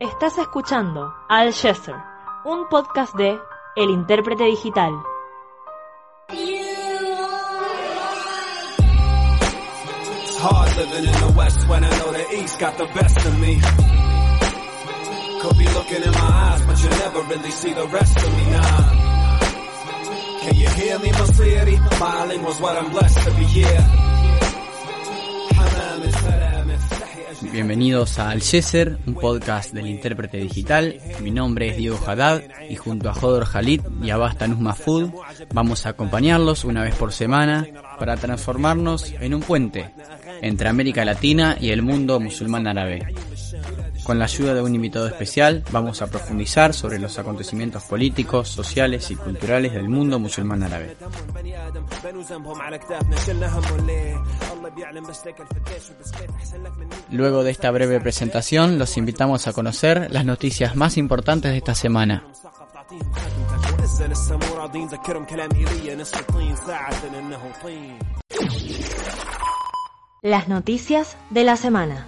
Estás escuchando Al Chesser, un podcast de El Intérprete Digital. My. Can you hear me, Masiri? Bilingual's what I'm blessed to be here. Bienvenidos a Al Yeser, un podcast del intérprete digital. Mi nombre es Diego Haddad y junto a Jodor Khalid y Abbas Tanus Mahfoud vamos a acompañarlos una vez por semana para transformarnos en un puente entre América Latina y el mundo musulmán árabe. Con la ayuda de un invitado especial vamos a profundizar sobre los acontecimientos políticos, sociales y culturales del mundo musulmán árabe. Luego de esta breve presentación los invitamos a conocer las noticias más importantes de esta semana. Las noticias de la semana.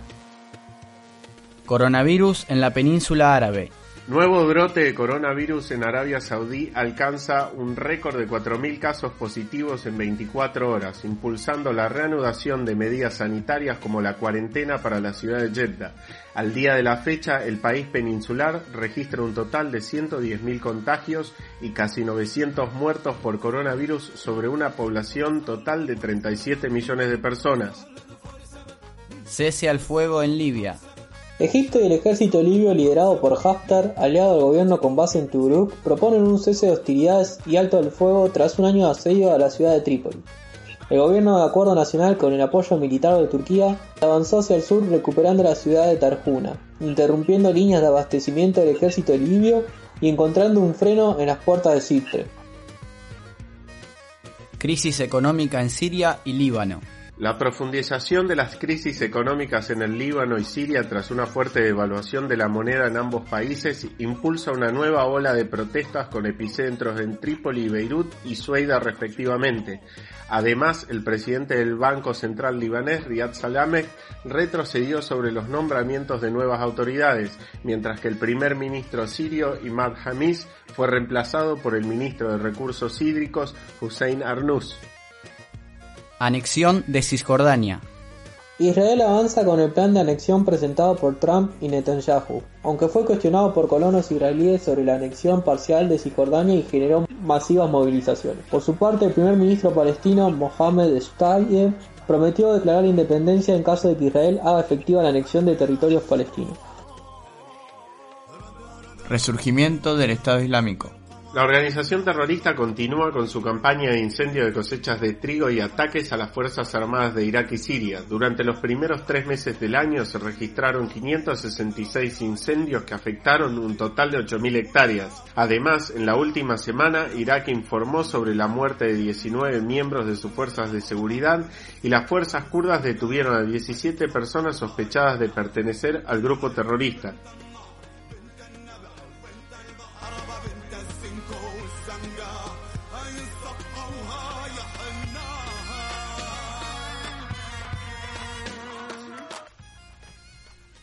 Coronavirus en la península árabe. Nuevo brote de coronavirus en Arabia Saudí alcanza un récord de 4.000 casos positivos en 24 horas, impulsando la reanudación de medidas sanitarias como la cuarentena para la ciudad de Jeddah. Al día de la fecha, el país peninsular registra un total de 110.000 contagios y casi 900 muertos por coronavirus sobre una población total de 37 millones de personas. Cese al fuego en Libia. Egipto y el ejército libio liderado por Haftar, aliado al gobierno con base en Tobruk, proponen un cese de hostilidades y alto al fuego tras un año de asedio a la ciudad de Trípoli. El gobierno de acuerdo nacional con el apoyo militar de Turquía avanzó hacia el sur recuperando la ciudad de Tarjuna, interrumpiendo líneas de abastecimiento del ejército libio y encontrando un freno en las puertas de Chipre. Crisis económica en Siria y Líbano. La profundización de las crisis económicas en el Líbano y Siria tras una fuerte devaluación de la moneda en ambos países impulsa una nueva ola de protestas con epicentros en Trípoli Beirut y Sueida respectivamente. Además, el presidente del Banco Central libanés, Riyad Salameh, retrocedió sobre los nombramientos de nuevas autoridades, mientras que el primer ministro sirio, Imad Hamis, fue reemplazado por el ministro de Recursos Hídricos, Hussein Arnous. Anexión de Cisjordania. Israel avanza con el plan de anexión presentado por Trump y Netanyahu, aunque fue cuestionado por colonos israelíes sobre la anexión parcial de Cisjordania y generó masivas movilizaciones. Por su parte, el primer ministro palestino Mohamed Shtayyeh prometió declarar independencia en caso de que Israel haga efectiva la anexión de territorios palestinos. Resurgimiento del Estado Islámico. La organización terrorista continúa con su campaña de incendio de cosechas de trigo y ataques a las Fuerzas Armadas de Irak y Siria. Durante los primeros tres meses del año se registraron 566 incendios que afectaron un total de 8.000 hectáreas. Además, en la última semana, Irak informó sobre la muerte de 19 miembros de sus fuerzas de seguridad y las fuerzas kurdas detuvieron a 17 personas sospechadas de pertenecer al grupo terrorista.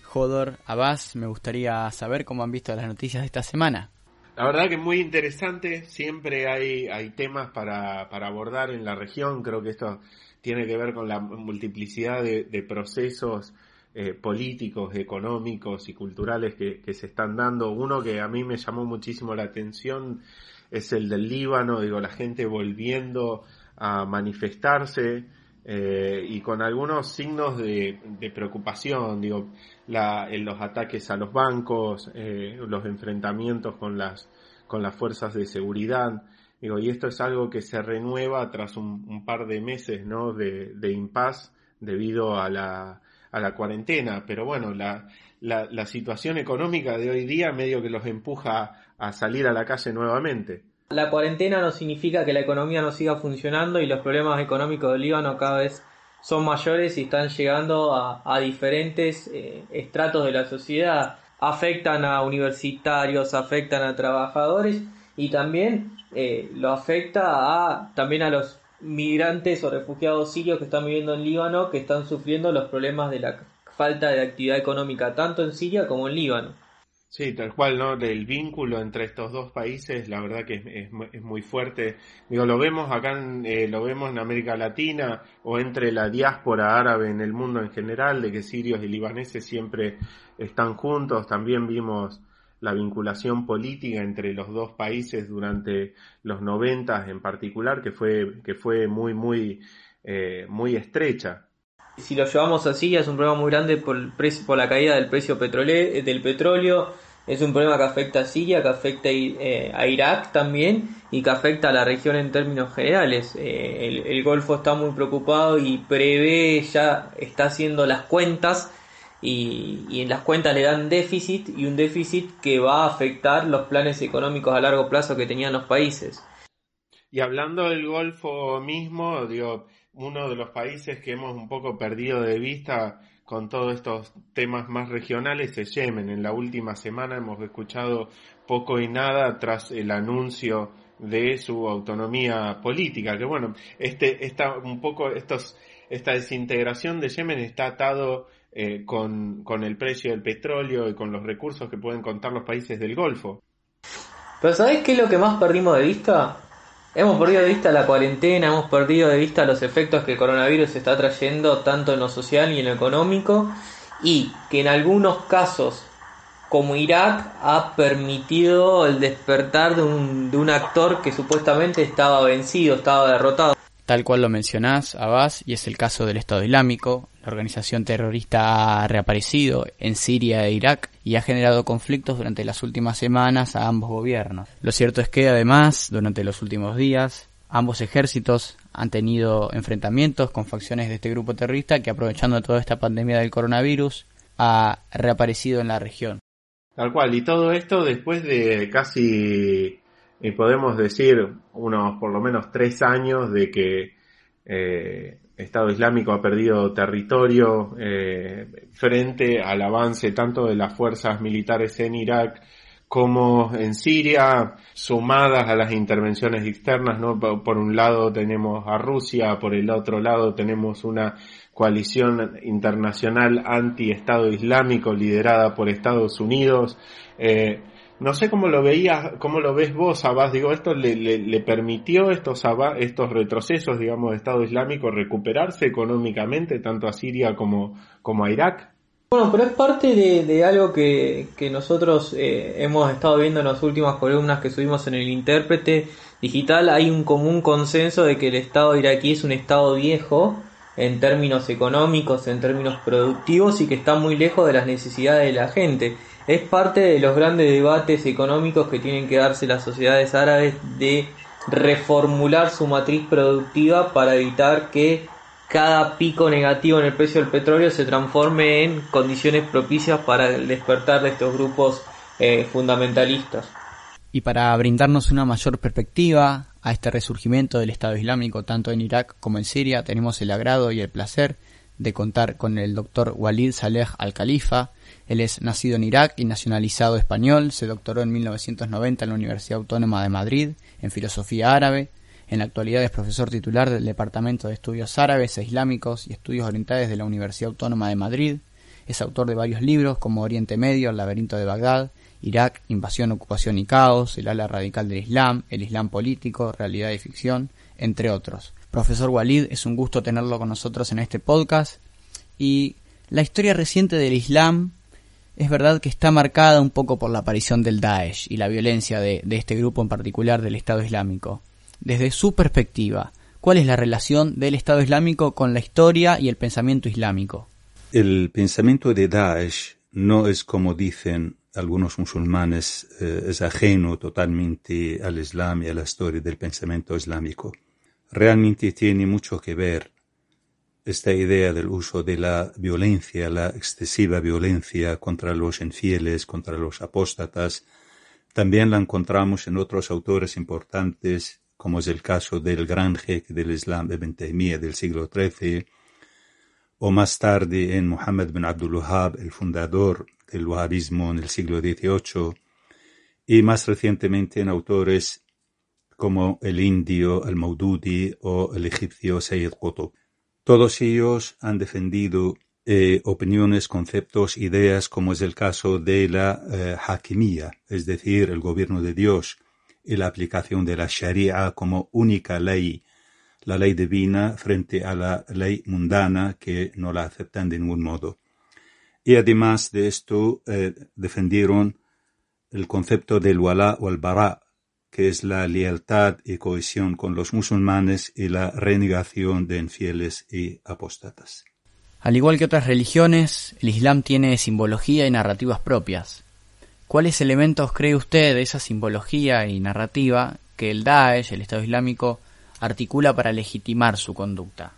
Jodor, Abbas, me gustaría saber cómo han visto las noticias de esta semana. La verdad que es muy interesante, siempre hay, hay temas para, para abordar en la región, creo que esto tiene que ver con la multiplicidad de, procesos eh, políticos, económicos y culturales que, que se están dando. Uno que a mí me llamó muchísimo la atención es el del Líbano, digo, la gente volviendo a manifestarse, eh, y con algunos signos de, de preocupación, digo, la, en los ataques a los bancos, eh, los enfrentamientos con las, con las fuerzas de seguridad, digo, y esto es algo que se renueva tras un, un par de meses, ¿no? De, impas debido a la, a la cuarentena, pero bueno, la, la, la situación económica de hoy día medio que los empuja a salir a la calle nuevamente. La cuarentena no significa que la economía no siga funcionando y los problemas económicos del Líbano cada vez son mayores y están llegando a, a diferentes eh, estratos de la sociedad. Afectan a universitarios, afectan a trabajadores y también eh, lo afecta a, también a los migrantes o refugiados sirios que están viviendo en Líbano que están sufriendo los problemas de la falta de actividad económica tanto en Siria como en Líbano. Sí, tal cual, ¿no? El vínculo entre estos dos países, la verdad que es, es, muy fuerte. Digo, lo vemos acá, en, eh, lo vemos en América Latina o entre la diáspora árabe en el mundo en general, de que sirios y libaneses siempre están juntos. También vimos la vinculación política entre los dos países durante los noventas en particular, que fue, que fue muy, muy, eh, muy estrecha. Si lo llevamos así, es un problema muy grande por, el precio, por la caída del precio petrolé, del petróleo. Es un problema que afecta a Siria, que afecta eh, a Irak también y que afecta a la región en términos generales. Eh, el, el, Golfo está muy preocupado y prevé, ya está haciendo las cuentas y, y, en las cuentas le dan déficit y un déficit que va a afectar los planes económicos a largo plazo que tenían los países. Y hablando del Golfo mismo, digo, uno de los países que hemos un poco perdido de vista con todos estos temas más regionales es Yemen. En la última semana hemos escuchado poco y nada tras el anuncio de su autonomía política, que bueno, este, esta, un poco estos, esta desintegración de Yemen está atado eh, con, con el precio del petróleo y con los recursos que pueden contar los países del Golfo. Pero ¿sabés qué es lo que más perdimos de vista? Hemos perdido de vista la cuarentena, hemos perdido de vista los efectos que el coronavirus está trayendo tanto en lo social y en lo económico y que en algunos casos como Irak ha permitido el despertar de un, de un actor que supuestamente estaba vencido, estaba derrotado. Tal cual lo mencionás, Abbas, y es el caso del Estado Islámico, la organización terrorista ha reaparecido en Siria e Irak y ha generado conflictos durante las últimas semanas a ambos gobiernos. Lo cierto es que además, durante los últimos días, ambos ejércitos han tenido enfrentamientos con facciones de este grupo terrorista que aprovechando toda esta pandemia del coronavirus ha reaparecido en la región. Tal cual, y todo esto después de casi, eh, podemos decir, unos por lo menos tres años de que eh, Estado Islámico ha perdido territorio eh, frente al avance tanto de las fuerzas militares en Irak como en Siria, sumadas a las intervenciones externas, ¿no? Por un lado tenemos a Rusia, por el otro lado tenemos una coalición internacional anti-Estado Islámico liderada por Estados Unidos. Eh, no sé cómo lo veías, cómo lo ves vos, Abbas. Digo, esto le, le, permitió estos, estos retrocesos, digamos, de Estado Islámico recuperarse económicamente tanto a Siria como, como a Irak. Bueno, pero es parte de, algo que, que nosotros eh, hemos estado viendo en las últimas columnas que subimos en el intérprete digital. Hay un común consenso de que el Estado iraquí es un Estado viejo en términos económicos, en términos productivos y que está muy lejos de las necesidades de la gente es parte de los grandes debates económicos que tienen que darse las sociedades árabes de reformular su matriz productiva para evitar que cada pico negativo en el precio del petróleo se transforme en condiciones propicias para el despertar de estos grupos eh, fundamentalistas. Y para brindarnos una mayor perspectiva a este resurgimiento del Estado Islámico tanto en Irak como en Siria, tenemos el agrado y el placer de contar con el doctor Walid Saleh Al-Khalifa, él es nacido en Irak y nacionalizado español, se doctoró en 1990 en la Universidad Autónoma de Madrid en filosofía árabe. En la actualidad es profesor titular del Departamento de Estudios Árabes e Islámicos y Estudios Orientales de la Universidad Autónoma de Madrid. Es autor de varios libros como Oriente Medio, El laberinto de Bagdad, Irak, Invasión, Ocupación y Caos, El ala radical del Islam, El Islam político, Realidad y ficción, entre otros. Profesor Walid, es un gusto tenerlo con nosotros en este podcast y la historia reciente del Islam es verdad que está marcada un poco por la aparición del Daesh y la violencia de, este grupo en particular del Estado Islámico. Desde su perspectiva, ¿cuál es la relación del Estado Islámico con la historia y el pensamiento islámico? El pensamiento de Daesh no es como dicen algunos musulmanes, eh, es ajeno totalmente al Islam y a la historia del pensamiento islámico. Realmente tiene mucho que ver esta idea del uso de la violencia, la excesiva violencia contra los infieles, contra los apóstatas, también la encontramos en otros autores importantes, como es el caso del gran jeque del Islam Ibn Taymiyyah del siglo XIII, o más tarde en Muhammad bin Abdul Wahhab, el fundador del wahhabismo en el siglo XVIII, y más recientemente en autores como el indio al-Maududi o el egipcio Sayyid Qutb. Todos ellos han defendido eh, opiniones, conceptos, ideas, como es el caso de la eh, es decir, el gobierno de Dios y la aplicación de la Sharia como única ley, la ley divina frente a la ley mundana que no la aceptan de ningún modo. Y además de esto, eh, defendieron el concepto del wala o el bara, que es la lealtad y cohesión con los musulmanes y la renegación de infieles y apóstatas. Al igual que otras religiones, el Islam tiene simbología y narrativas propias. ¿Cuáles elementos cree usted de esa simbología y narrativa que el Daesh, el Estado Islámico, articula para legitimar su conducta?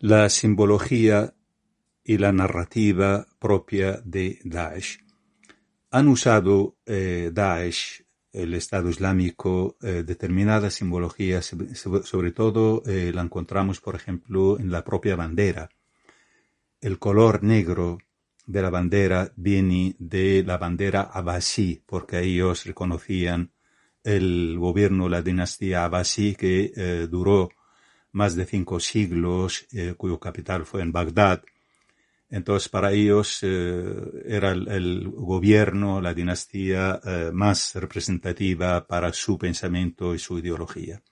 La simbología y la narrativa propia de Daesh. Han usado eh, Daesh, el Estado Islámico, eh, determinadas simbologías, sobre todo eh, la encontramos, por ejemplo, en la propia bandera. El color negro de la bandera viene de la bandera Abbasí, porque ellos reconocían el gobierno, la dinastía Abbasí, que eh, duró más de cinco siglos, eh, cuyo capital fue en Bagdad. Entonces, para ellos eh, era el, gobierno, la dinastía más representativa para su pensamiento y su ideología.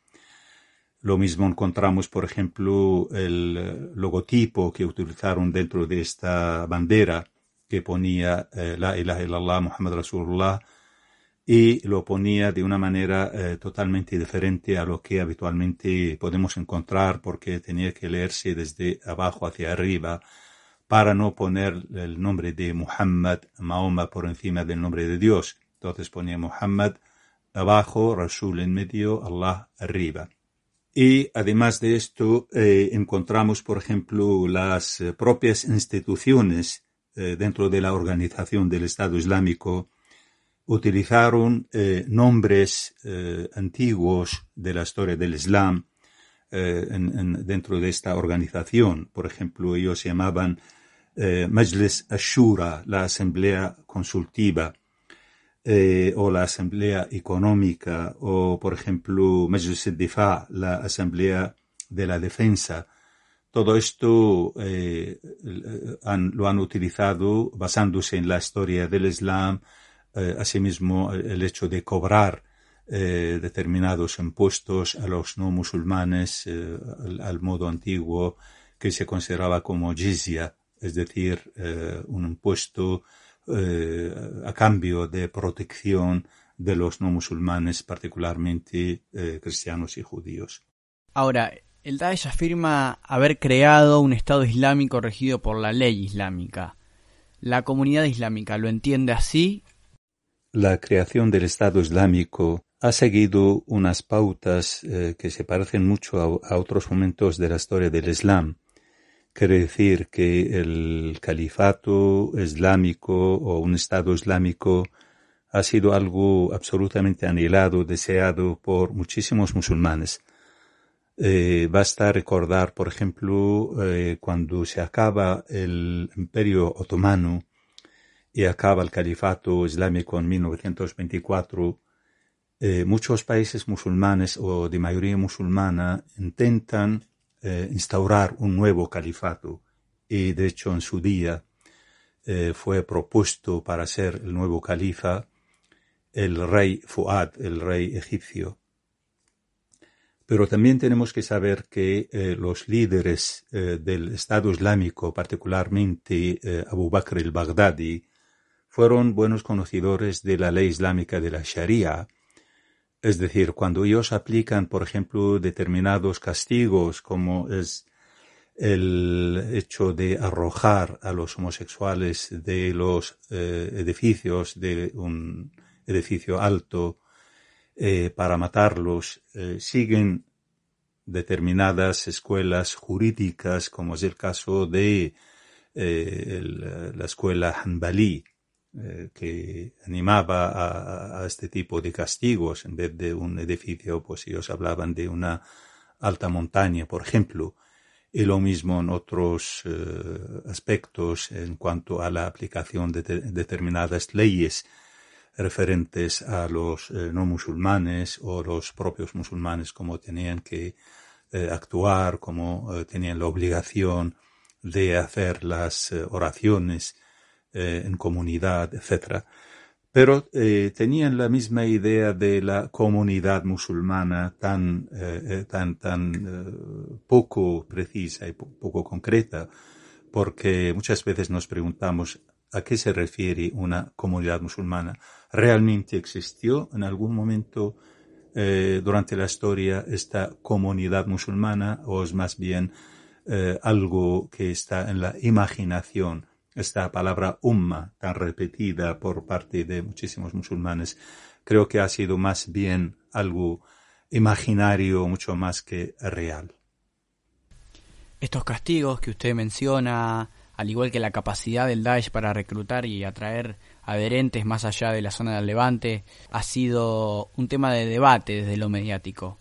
Lo mismo encontramos, por ejemplo, el logotipo que utilizaron dentro de esta bandera que ponía eh, La ilaha illallah Muhammad Rasulullah y lo ponía de una manera eh, totalmente diferente a lo que habitualmente podemos encontrar porque tenía que leerse desde abajo hacia arriba para no poner el nombre de Muhammad, Mahoma por encima del nombre de Dios. Entonces ponía Muhammad abajo, Rasul en medio, Allah arriba. Y además de esto, eh, encontramos, por ejemplo, las eh, propias instituciones eh, dentro de la organización del Estado Islámico utilizaron nombres antiguos de la historia del Islam dentro de esta organización. Por ejemplo, ellos llamaban Majlis Ashura, la Asamblea Consultiva eh, o la Asamblea Económica o, por ejemplo, Majlis Difa, la Asamblea de la Defensa. Todo esto eh, lo han utilizado basándose en la historia del Islam, eh, asimismo el hecho de cobrar determinados impuestos a los no musulmanes al, modo antiguo que se consideraba como jizya, es decir, un impuesto eh, a cambio de protección de los no musulmanes, particularmente eh, cristianos y judíos. Ahora, el Daesh afirma haber creado un Estado islámico regido por la ley islámica. ¿La comunidad islámica lo entiende así? La creación del Estado islámico ha seguido unas pautas eh, que se parecen mucho a, otros momentos de la historia del Islam. Quiere decir que el califato islámico o un Estado islámico ha sido algo absolutamente anhelado, deseado por muchísimos musulmanes. Eh, basta recordar, por ejemplo, eh, cuando se acaba el imperio otomano y acaba el califato islámico en 1924, eh, muchos países musulmanes o de mayoría musulmana intentan eh, instaurar un nuevo califato y de hecho en su día eh, fue propuesto para ser el nuevo califa el rey Fuad, el rey egipcio. Pero también tenemos que saber que eh, los líderes del Estado Islámico, particularmente Abu Bakr el-Baghdadi, fueron buenos conocedores de la ley islámica de la Sharia es decir, cuando ellos aplican, por ejemplo, determinados castigos, como es el hecho de arrojar a los homosexuales de los eh, edificios, de un edificio alto, eh, para matarlos, eh, siguen determinadas escuelas jurídicas, como es el caso de la escuela Hanbali, eh, que animaba a, este tipo de castigos en vez de un edificio, pues ellos hablaban de una alta montaña, por ejemplo, y lo mismo en otros eh, aspectos en cuanto a la aplicación de, determinadas leyes referentes a los eh, no musulmanes o los propios musulmanes, como tenían que actuar, como tenían la obligación de hacer las oraciones eh, en comunidad, etc. Pero eh, tenían la misma idea de la comunidad musulmana tan, tan, tan poco precisa y poco concreta, porque muchas veces nos preguntamos a qué se refiere una comunidad musulmana. ¿Realmente existió en algún momento durante la historia esta comunidad musulmana o es más bien eh, algo que está en la imaginación. Esta palabra umma, tan repetida por parte de muchísimos musulmanes, creo que ha sido más bien algo imaginario mucho más que real. Estos castigos que usted menciona, al igual que la capacidad del Daesh para reclutar y atraer adherentes más allá de la zona del Levante, ha sido un tema de debate desde lo mediático.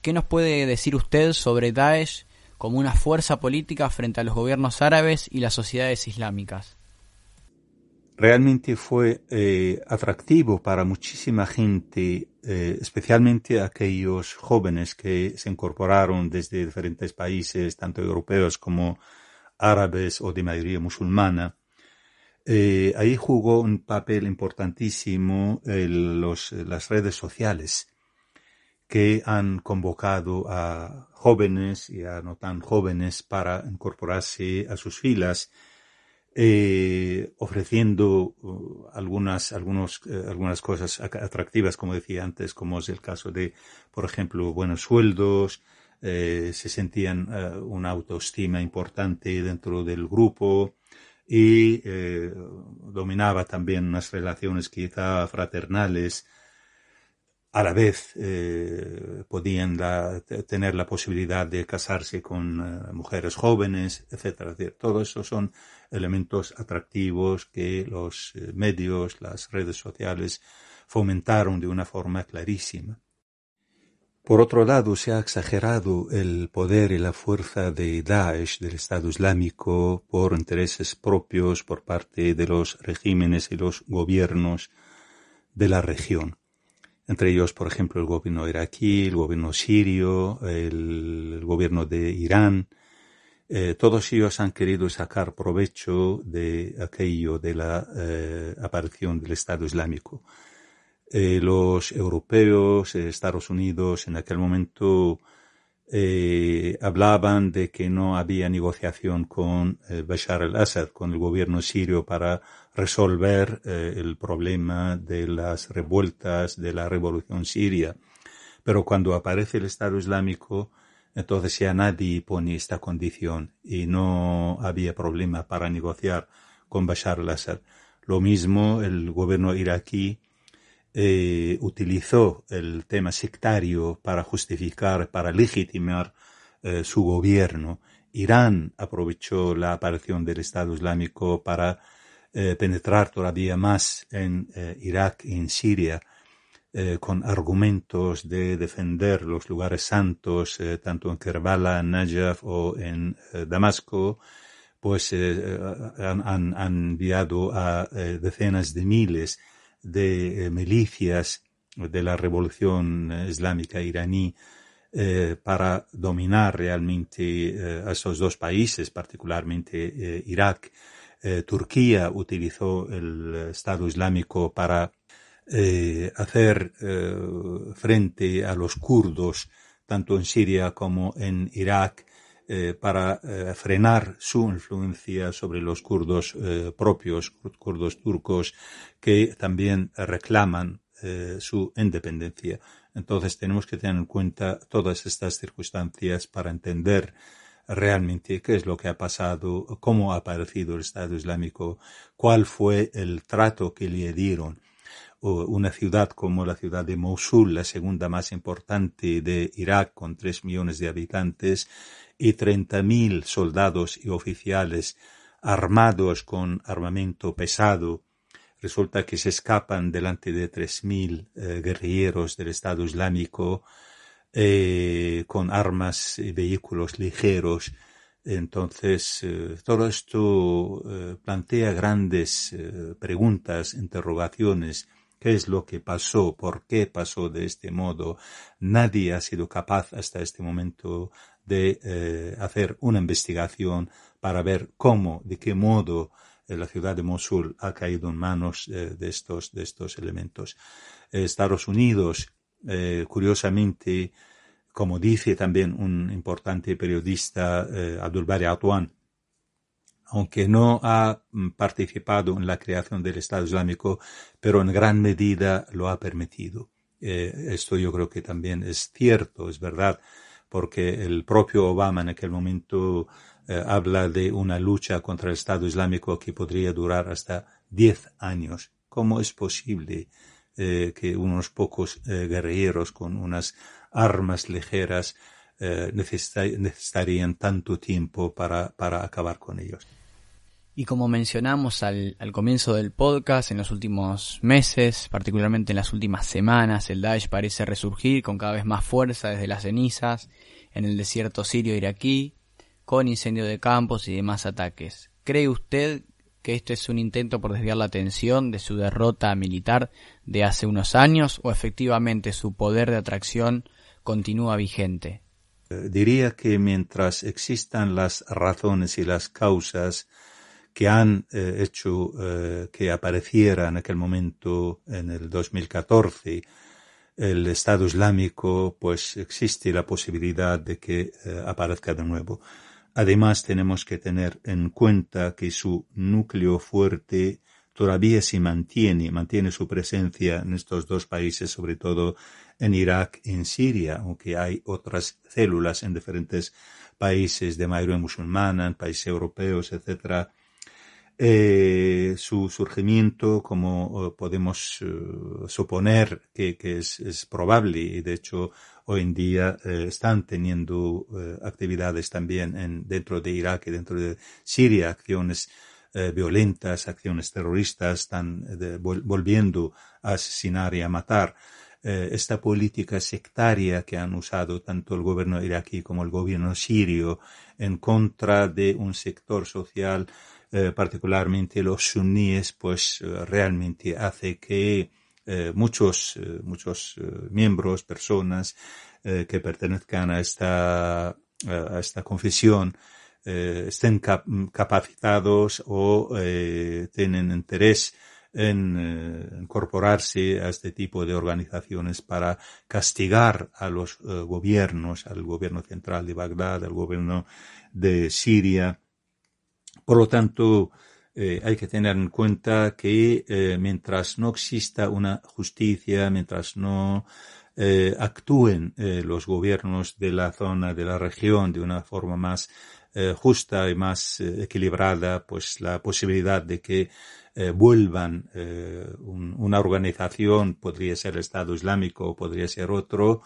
¿Qué nos puede decir usted sobre Daesh como una fuerza política frente a los gobiernos árabes y las sociedades islámicas. Realmente fue eh, atractivo para muchísima gente, eh, especialmente aquellos jóvenes que se incorporaron desde diferentes países, tanto europeos como árabes o de mayoría musulmana. Eh, ahí jugó un papel importantísimo las redes sociales que han convocado a jóvenes y a no tan jóvenes para incorporarse a sus filas, eh, ofreciendo uh, algunas, eh, algunas cosas atractivas, como decía antes, como es el caso de, por ejemplo, buenos sueldos, eh, se sentían una autoestima importante dentro del grupo y dominaba también unas relaciones quizá fraternales a la vez eh, podían tener la posibilidad de casarse con eh, mujeres jóvenes, etcétera. Todo eso son elementos atractivos que los eh, medios, las redes sociales fomentaron de una forma clarísima. Por otro lado, se ha exagerado el poder y la fuerza de Daesh, del Estado Islámico, por intereses propios por parte de los regímenes y los gobiernos de la región entre ellos, por ejemplo, el gobierno iraquí, el gobierno sirio, el, gobierno de Irán. Eh, todos ellos han querido sacar provecho de aquello de la eh, aparición del Estado Islámico. Eh, los europeos, Estados Unidos, en aquel momento hablaban de que no había negociación con Bashar al-Assad, con el gobierno sirio, para resolver eh, el problema de las revueltas de la revolución siria. Pero cuando aparece el Estado Islámico, entonces ya nadie pone esta condición y no había problema para negociar con Bashar al-Assad. Lo mismo el gobierno iraquí eh, utilizó el tema sectario para justificar, para legitimar eh, su gobierno. Irán aprovechó la aparición del Estado Islámico para eh, penetrar todavía más en eh, Irak y en Siria eh, con argumentos de defender los lugares santos, tanto en Kerbala, Najaf o en Damasco, pues han, han, enviado a decenas de miles de milicias de la revolución islámica iraní para dominar realmente a esos dos países, particularmente Irak. Eh, Turquía utilizó el Estado Islámico para eh, hacer eh, frente a los kurdos, tanto en Siria como en Irak, para frenar su influencia sobre los kurdos propios, kurdos turcos, que también reclaman su independencia. Entonces tenemos que tener en cuenta todas estas circunstancias para entender realmente qué es lo que ha pasado, cómo ha aparecido el Estado Islámico, cuál fue el trato que le dieron. Una ciudad como la ciudad de Mosul, la segunda más importante de Irak, con tres millones de habitantes, y treinta mil soldados y oficiales armados con armamento pesado, resulta que se escapan delante de tres mil eh, guerrilleros del Estado Islámico eh, con armas y vehículos ligeros. Entonces, eh, todo esto eh, plantea grandes preguntas, interrogaciones. ¿Qué es lo que pasó? ¿Por qué pasó de este modo? Nadie ha sido capaz hasta este momento de hacer una investigación para ver cómo, de qué modo la ciudad de Mosul ha caído en manos de, estos, de estos elementos. Estados Unidos, curiosamente, como dice también un importante periodista, eh, Abdul Bari Atwan, aunque no ha mm, participado en la creación del Estado Islámico, pero en gran medida lo ha permitido. Eh, esto yo creo que también es cierto, es verdad, porque el propio Obama en aquel momento eh, habla de una lucha contra el Estado Islámico que podría durar hasta 10 años. ¿Cómo es posible que unos pocos guerrilleros con unas armas ligeras eh, necesitarían tanto tiempo para, para acabar con ellos. Y como mencionamos al, al, comienzo del podcast, en los últimos meses, particularmente en las últimas semanas, el Daesh parece resurgir con cada vez más fuerza desde las cenizas en el desierto sirio iraquí, con incendio de campos y demás ataques. ¿Cree usted que esto es un intento por desviar la atención de su derrota militar de hace unos años o efectivamente su poder de atracción continúa vigente? Eh, diría que mientras existan las razones y las causas que han eh, hecho eh, que apareciera en aquel momento, en el 2014, el Estado Islámico, pues existe la posibilidad de que aparezca de nuevo. Además, tenemos que tener en cuenta que su núcleo fuerte todavía se mantiene, mantiene su presencia en estos dos países, sobre todo en Irak y en Siria, aunque hay otras células en diferentes países de mayoría musulmana, en países europeos, etc. Eh, su surgimiento, como eh, podemos eh, suponer que, es, probable, y de hecho hoy en día están teniendo actividades también en, dentro de Irak y dentro de Siria, acciones violentas, acciones terroristas, están volviendo a asesinar y a matar. Eh, esta política sectaria que han usado tanto el gobierno iraquí como el gobierno sirio en contra de un sector social, eh, particularmente los suníes, pues eh, realmente hace que muchos, muchos miembros, personas que pertenezcan a esta, a esta confesión, estén capacitados o tienen interés en eh, incorporarse a este tipo de organizaciones para castigar a los eh, gobiernos, al gobierno central de Bagdad, al gobierno de Siria. Por lo tanto, eh, hay que tener en cuenta que mientras no exista una justicia, mientras no actúen los gobiernos de la zona, de la región, de una forma más justa y más equilibrada, pues la posibilidad de que eh, vuelvan eh, una organización, podría ser Estado Islámico o podría ser otro,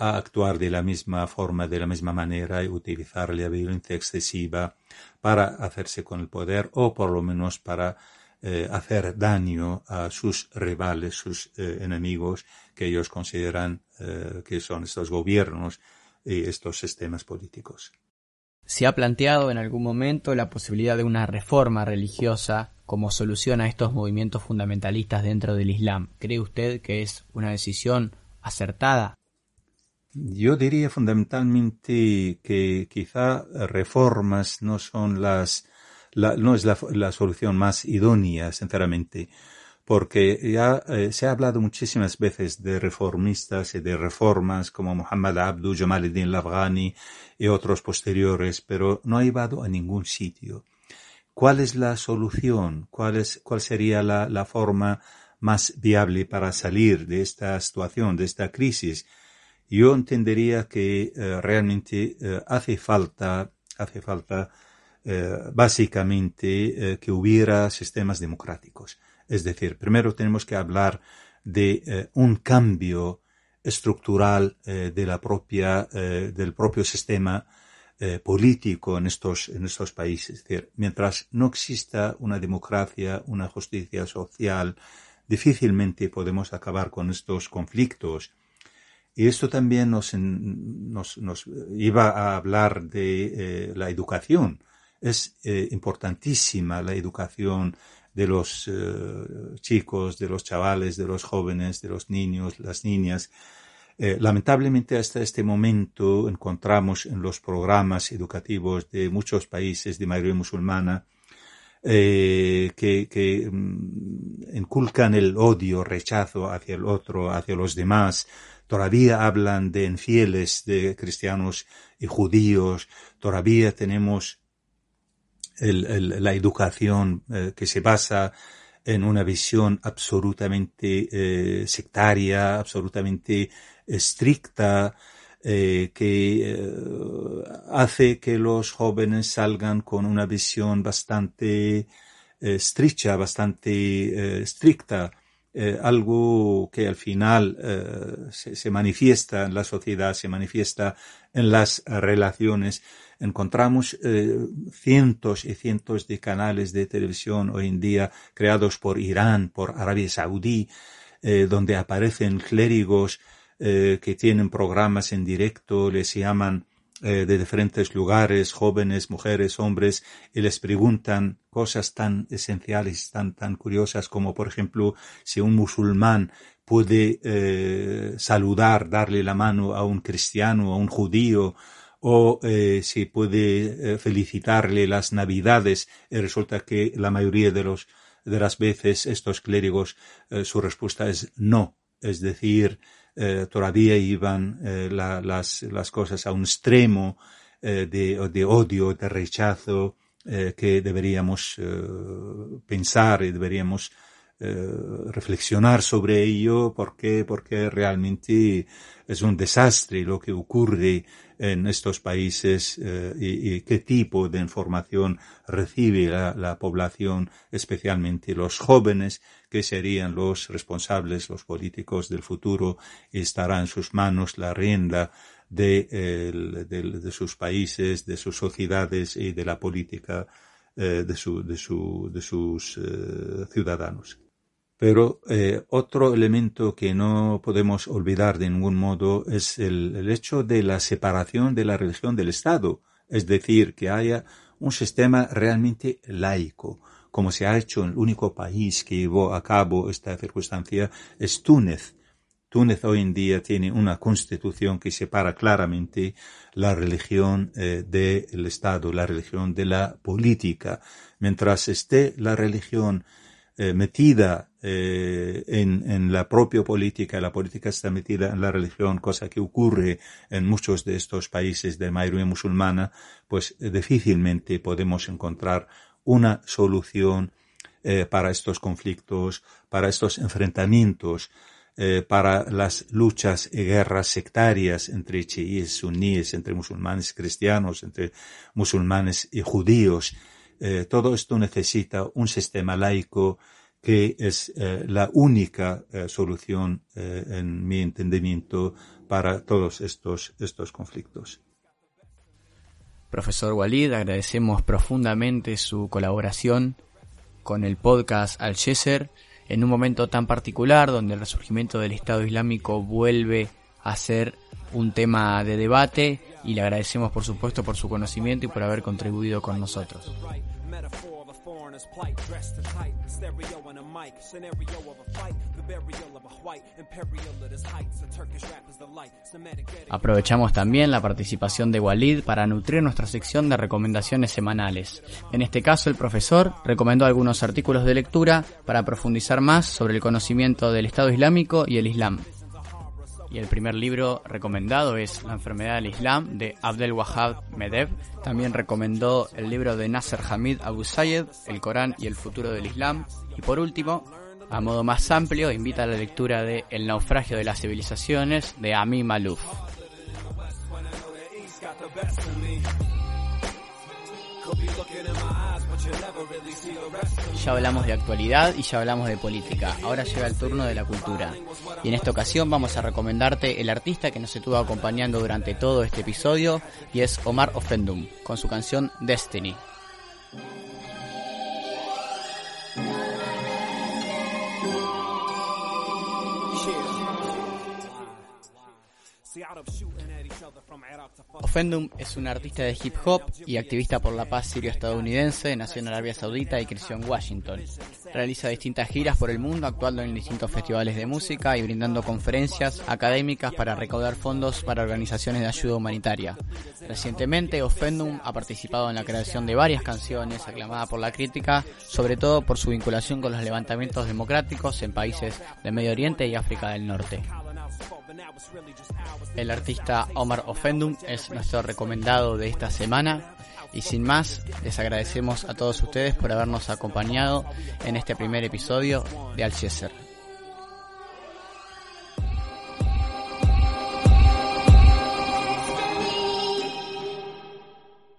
a actuar de la misma forma, de la misma manera y utilizar la violencia excesiva para hacerse con el poder o por lo menos para eh, hacer daño a sus rivales, sus enemigos que ellos consideran que son estos gobiernos y estos sistemas políticos. ¿Se ha planteado en algún momento la posibilidad de una reforma religiosa como solución a estos movimientos fundamentalistas dentro del Islam. ¿Cree usted que es una decisión acertada? Yo diría fundamentalmente que quizá reformas no son las, no es la, solución más idónea, sinceramente, porque ya eh, se ha hablado muchísimas veces de reformistas y de reformas como Muhammad Abdu, Jamal al-Din Afghani y otros posteriores, pero no ha llevado a ningún sitio. ¿Cuál es la solución? ¿Cuál, es, cuál sería la, la forma más viable para salir de esta situación, de esta crisis? Yo entendería que eh, realmente eh, hace falta, hace falta eh, básicamente que hubiera sistemas democráticos. Es decir, primero tenemos que hablar de un cambio estructural de la propia, del propio sistema político en estos, en estos países. Es decir, mientras no exista una democracia, una justicia social, difícilmente podemos acabar con estos conflictos. Y esto también nos, nos, nos iba a hablar de eh, la educación. Es eh, importantísima la educación de los chicos, de los chavales, de los jóvenes, de los niños, las niñas, Eh, lamentablemente hasta este momento encontramos en los programas educativos de muchos países de mayoría musulmana eh, que, mm, inculcan el odio, rechazo hacia el otro, hacia los demás. Todavía hablan de infieles, de cristianos y judíos. Todavía tenemos la educación eh, que se basa en una visión absolutamente eh, sectaria, absolutamente estricta, eh, que hace que los jóvenes salgan con una visión bastante estrecha, bastante estricta, algo que al final se, se, manifiesta en la sociedad, se manifiesta en las relaciones. Encontramos cientos y cientos de canales de televisión hoy en día creados por Irán, por Arabia Saudí, donde aparecen clérigos eh, que tienen programas en directo, les llaman eh, de diferentes lugares, jóvenes, mujeres, hombres, y les preguntan cosas tan esenciales, tan, tan curiosas como, por ejemplo, si un musulmán puede eh, saludar, darle la mano a un cristiano, a un judío, o eh, si puede felicitarle las navidades. Y resulta que la mayoría de los de las veces estos clérigos su respuesta es no. Es decir, eh, todavía iban eh, la, las, las, cosas a un extremo eh, de, de, odio, de rechazo, que deberíamos pensar y deberíamos reflexionar sobre ello. ¿Por qué? Porque realmente es un desastre lo que ocurre en estos países eh, y, qué tipo de información recibe la, la, población, especialmente los jóvenes, que serían los responsables, los políticos del futuro, y estará en sus manos la rienda de, de, de sus países, de sus sociedades y de la política eh, de, su, de, su, de sus eh, ciudadanos. Pero eh, otro elemento que no podemos olvidar de ningún modo es el, hecho de la separación de la religión del Estado, es decir, que haya un sistema realmente laico, como se ha hecho en el único país que llevó a cabo esta circunstancia es Túnez. Túnez hoy en día tiene una constitución que separa claramente la religión eh, del Estado, la religión de la política. Mientras esté la religión eh, metida eh, en, la propia política, la política está metida en la religión, cosa que ocurre en muchos de estos países de mayoría musulmana, pues eh, difícilmente podemos encontrar una solución para estos conflictos, para estos enfrentamientos, para las luchas y guerras sectarias entre chiíes, suníes, entre musulmanes cristianos, entre musulmanes y judíos, eh, todo esto necesita un sistema laico que es eh, la única eh, solución, en mi entendimiento, para todos estos, estos conflictos. Profesor Walid, agradecemos profundamente su colaboración con el podcast Al Yeser en un momento tan particular donde el resurgimiento del Estado Islámico vuelve a ser un tema de debate y le agradecemos por supuesto por su conocimiento y por haber contribuido con nosotros. Aprovechamos también la participación de Walid para nutrir nuestra sección de recomendaciones semanales. En este caso, el profesor recomendó algunos artículos de lectura para profundizar más sobre el conocimiento del Estado Islámico y el Islam y el primer libro recomendado es La enfermedad del Islam de Abdel Wahab. También recomendó el libro de Nasser Hamid Abu Sayed, El Corán y el futuro del Islam. Y por último, a modo más amplio, invita a la lectura de El naufragio de las civilizaciones de Ami Malouf. Ya hablamos de actualidad y ya hablamos de política. Ahora llega el turno de la cultura. Y en esta ocasión vamos a recomendarte el artista que nos estuvo acompañando durante todo este episodio y es Omar Ofendum con su canción Destiny. Offendum es un artista de hip hop y activista por la paz sirio-estadounidense, nació en Arabia Saudita y creció en Washington. Realiza distintas giras por el mundo, actuando en distintos festivales de música y brindando conferencias académicas para recaudar fondos para organizaciones de ayuda humanitaria. Recientemente, Offendum ha participado en la creación de varias canciones aclamadas por la crítica, sobre todo por su vinculación con los levantamientos democráticos en países de Medio Oriente y África del Norte. El artista Omar Offendum es nuestro recomendado de esta semana. Y sin más, les agradecemos a todos ustedes por habernos acompañado en este primer episodio de Alcieser.